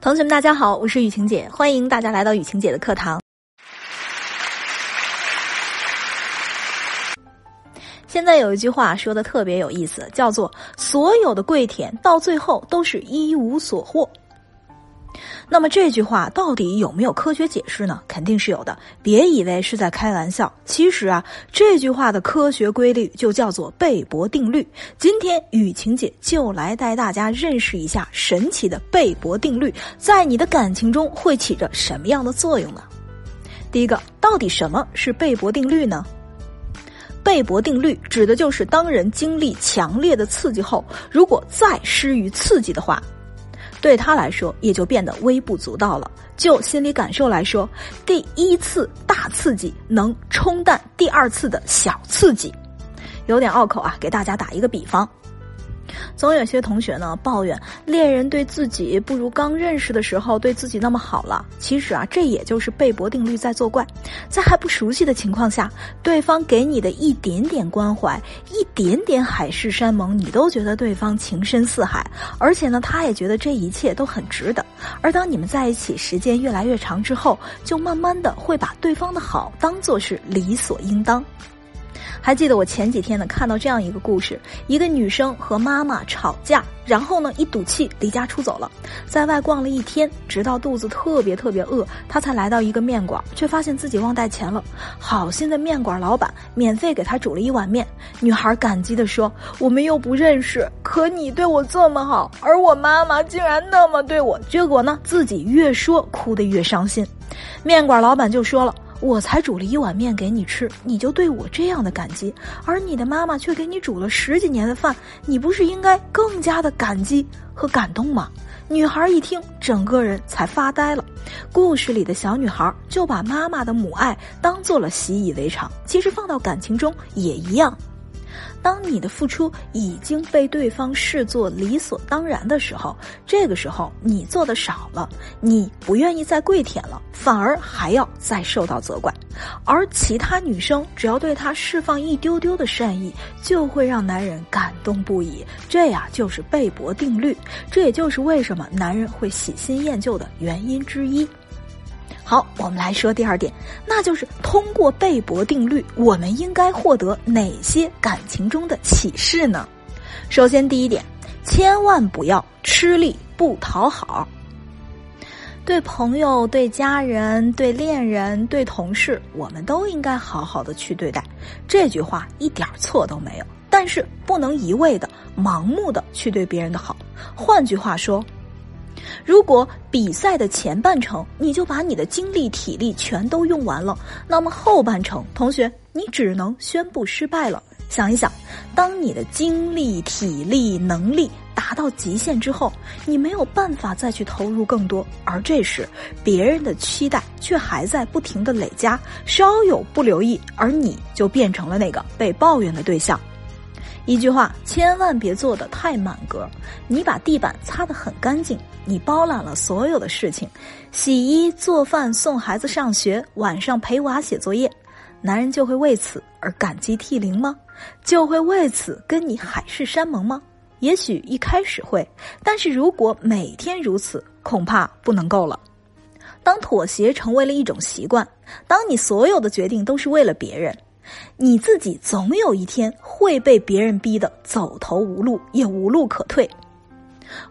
同学们，大家好，我是雨晴姐，欢迎大家来到雨晴姐的课堂。现在有一句话说的特别有意思，叫做“所有的跪舔到最后都是一无所获”。那么这句话到底有没有科学解释呢？肯定是有的，别以为是在开玩笑。其实啊，这句话的科学规律就叫做贝博定律。今天雨晴姐就来带大家认识一下神奇的贝博定律，在你的感情中会起着什么样的作用呢？第一个，到底什么是贝博定律呢？贝博定律指的就是当人经历强烈的刺激后，如果再施于刺激的话。对他来说，也就变得微不足道了。就心理感受来说，第一次大刺激能冲淡第二次的小刺激，有点拗口啊。给大家打一个比方。总有些同学呢抱怨恋人对自己不如刚认识的时候对自己那么好了。其实啊，这也就是贝博定律在作怪。在还不熟悉的情况下，对方给你的一点点关怀、一点点海誓山盟，你都觉得对方情深似海，而且呢，他也觉得这一切都很值得。而当你们在一起时间越来越长之后，就慢慢的会把对方的好当做是理所应当。还记得我前几天呢看到这样一个故事：一个女生和妈妈吵架，然后呢一赌气离家出走了，在外逛了一天，直到肚子特别特别饿，她才来到一个面馆，却发现自己忘带钱了。好心的面馆老板免费给她煮了一碗面。女孩感激地说：“我们又不认识，可你对我这么好，而我妈妈竟然那么对我。”结果呢，自己越说哭得越伤心。面馆老板就说了。我才煮了一碗面给你吃，你就对我这样的感激，而你的妈妈却给你煮了十几年的饭，你不是应该更加的感激和感动吗？女孩一听，整个人才发呆了。故事里的小女孩就把妈妈的母爱当做了习以为常，其实放到感情中也一样。当你的付出已经被对方视作理所当然的时候，这个时候你做的少了，你不愿意再跪舔了，反而还要再受到责怪。而其他女生只要对他释放一丢丢的善意，就会让男人感动不已。这呀就是贝博定律，这也就是为什么男人会喜新厌旧的原因之一。好，我们来说第二点，那就是通过贝博定律，我们应该获得哪些感情中的启示呢？首先，第一点，千万不要吃力不讨好。对朋友、对家人、对恋人、对同事，我们都应该好好的去对待。这句话一点错都没有，但是不能一味的、盲目的去对别人的好。换句话说。如果比赛的前半程你就把你的精力体力全都用完了，那么后半程，同学你只能宣布失败了。想一想，当你的精力体力能力达到极限之后，你没有办法再去投入更多，而这时别人的期待却还在不停的累加，稍有不留意，而你就变成了那个被抱怨的对象。一句话，千万别做的太满格。你把地板擦得很干净，你包揽了所有的事情，洗衣、做饭、送孩子上学，晚上陪娃写作业，男人就会为此而感激涕零吗？就会为此跟你海誓山盟吗？也许一开始会，但是如果每天如此，恐怕不能够了。当妥协成为了一种习惯，当你所有的决定都是为了别人。你自己总有一天会被别人逼得走投无路，也无路可退，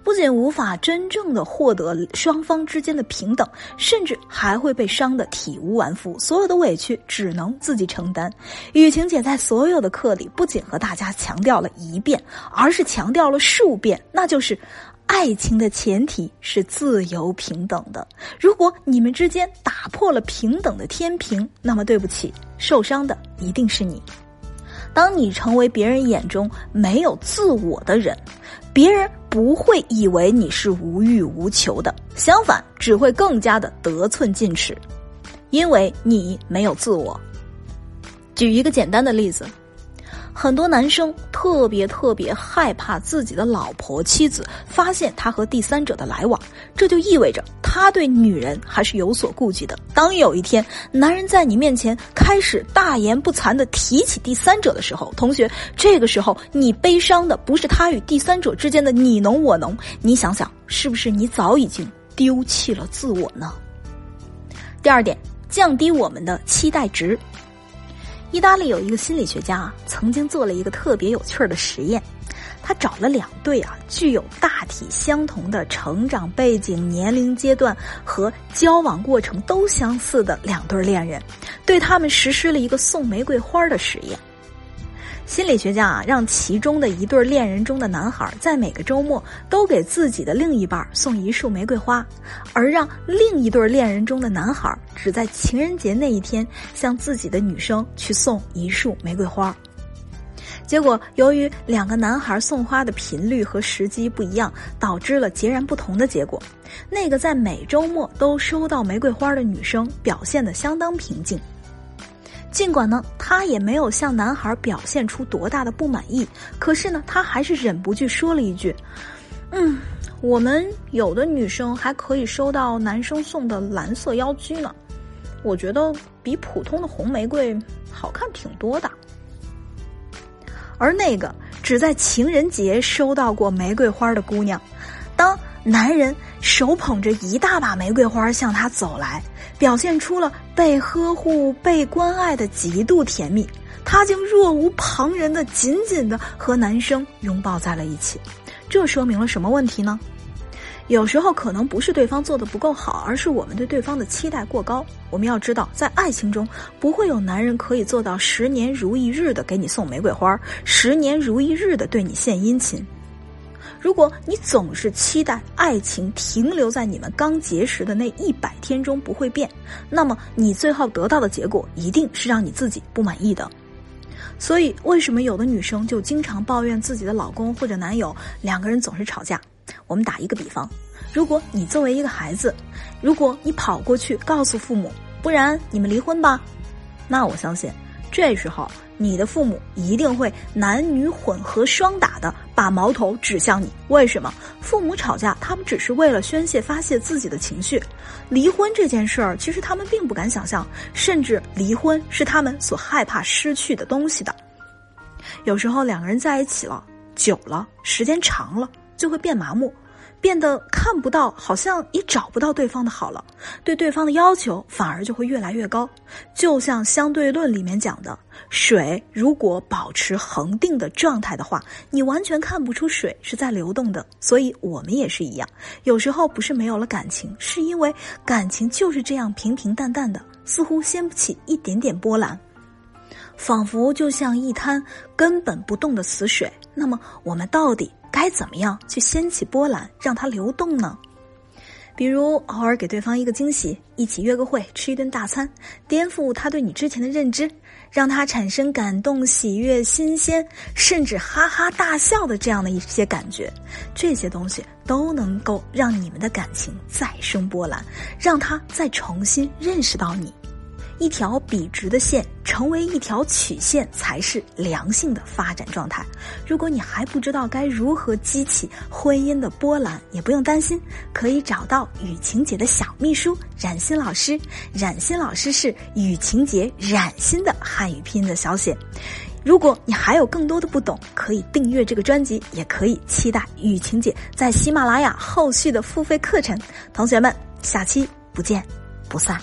不仅无法真正的获得双方之间的平等，甚至还会被伤得体无完肤，所有的委屈只能自己承担。雨晴姐在所有的课里，不仅和大家强调了一遍，而是强调了数遍，那就是。爱情的前提是自由平等的。如果你们之间打破了平等的天平，那么对不起，受伤的一定是你。当你成为别人眼中没有自我的人，别人不会以为你是无欲无求的，相反，只会更加的得寸进尺，因为你没有自我。举一个简单的例子。很多男生特别特别害怕自己的老婆妻子发现他和第三者的来往，这就意味着他对女人还是有所顾忌的。当有一天男人在你面前开始大言不惭的提起第三者的时候，同学，这个时候你悲伤的不是他与第三者之间的你侬我侬，你想想，是不是你早已经丢弃了自我呢？第二点，降低我们的期待值。意大利有一个心理学家啊，曾经做了一个特别有趣的实验。他找了两对啊，具有大体相同的成长背景、年龄阶段和交往过程都相似的两对恋人，对他们实施了一个送玫瑰花的实验。心理学家啊，让其中的一对恋人中的男孩在每个周末都给自己的另一半送一束玫瑰花，而让另一对恋人中的男孩只在情人节那一天向自己的女生去送一束玫瑰花。结果，由于两个男孩送花的频率和时机不一样，导致了截然不同的结果。那个在每周末都收到玫瑰花的女生表现得相当平静，尽管呢，她也没有向男孩表现出多大的不满意，可是呢，她还是忍不住说了一句：“嗯，我们有的女生还可以收到男生送的蓝色腰居呢，我觉得比普通的红玫瑰好看挺多的。”而那个只在情人节收到过玫瑰花的姑娘，当男人手捧着一大把玫瑰花向她走来，表现出了被呵护、被关爱的极度甜蜜，她竟若无旁人的紧紧的和男生拥抱在了一起。这说明了什么问题呢？有时候可能不是对方做的不够好，而是我们对对方的期待过高。我们要知道，在爱情中，不会有男人可以做到十年如一日的给你送玫瑰花，十年如一日的对你献殷勤。如果你总是期待爱情停留在你们刚结识的那一百天中不会变，那么你最后得到的结果一定是让你自己不满意的。所以，为什么有的女生就经常抱怨自己的老公或者男友两个人总是吵架？我们打一个比方，如果你作为一个孩子，如果你跑过去告诉父母，不然你们离婚吧，那我相信，这时候你的父母一定会男女混合双打的把矛头指向你。为什么？父母吵架，他们只是为了宣泄发泄自己的情绪；离婚这件事儿，其实他们并不敢想象，甚至离婚是他们所害怕失去的东西的。有时候两个人在一起了，久了，时间长了。就会变麻木，变得看不到，好像也找不到对方的好了，对对方的要求反而就会越来越高。就像相对论里面讲的，水如果保持恒定的状态的话，你完全看不出水是在流动的。所以我们也是一样，有时候不是没有了感情，是因为感情就是这样平平淡淡的，似乎掀不起一点点波澜，仿佛就像一滩根本不动的死水。那么我们到底？该怎么样去掀起波澜，让它流动呢？比如偶尔给对方一个惊喜，一起约个会，吃一顿大餐，颠覆他对你之前的认知，让他产生感动、喜悦、新鲜，甚至哈哈大笑的这样的一些感觉，这些东西都能够让你们的感情再生波澜，让他再重新认识到你。一条笔直的线成为一条曲线才是良性的发展状态。如果你还不知道该如何激起婚姻的波澜，也不用担心，可以找到雨晴姐的小秘书冉欣老师。冉欣老师是雨晴姐冉欣的汉语拼音的小写。如果你还有更多的不懂，可以订阅这个专辑，也可以期待雨晴姐在喜马拉雅后续的付费课程。同学们，下期不见不散。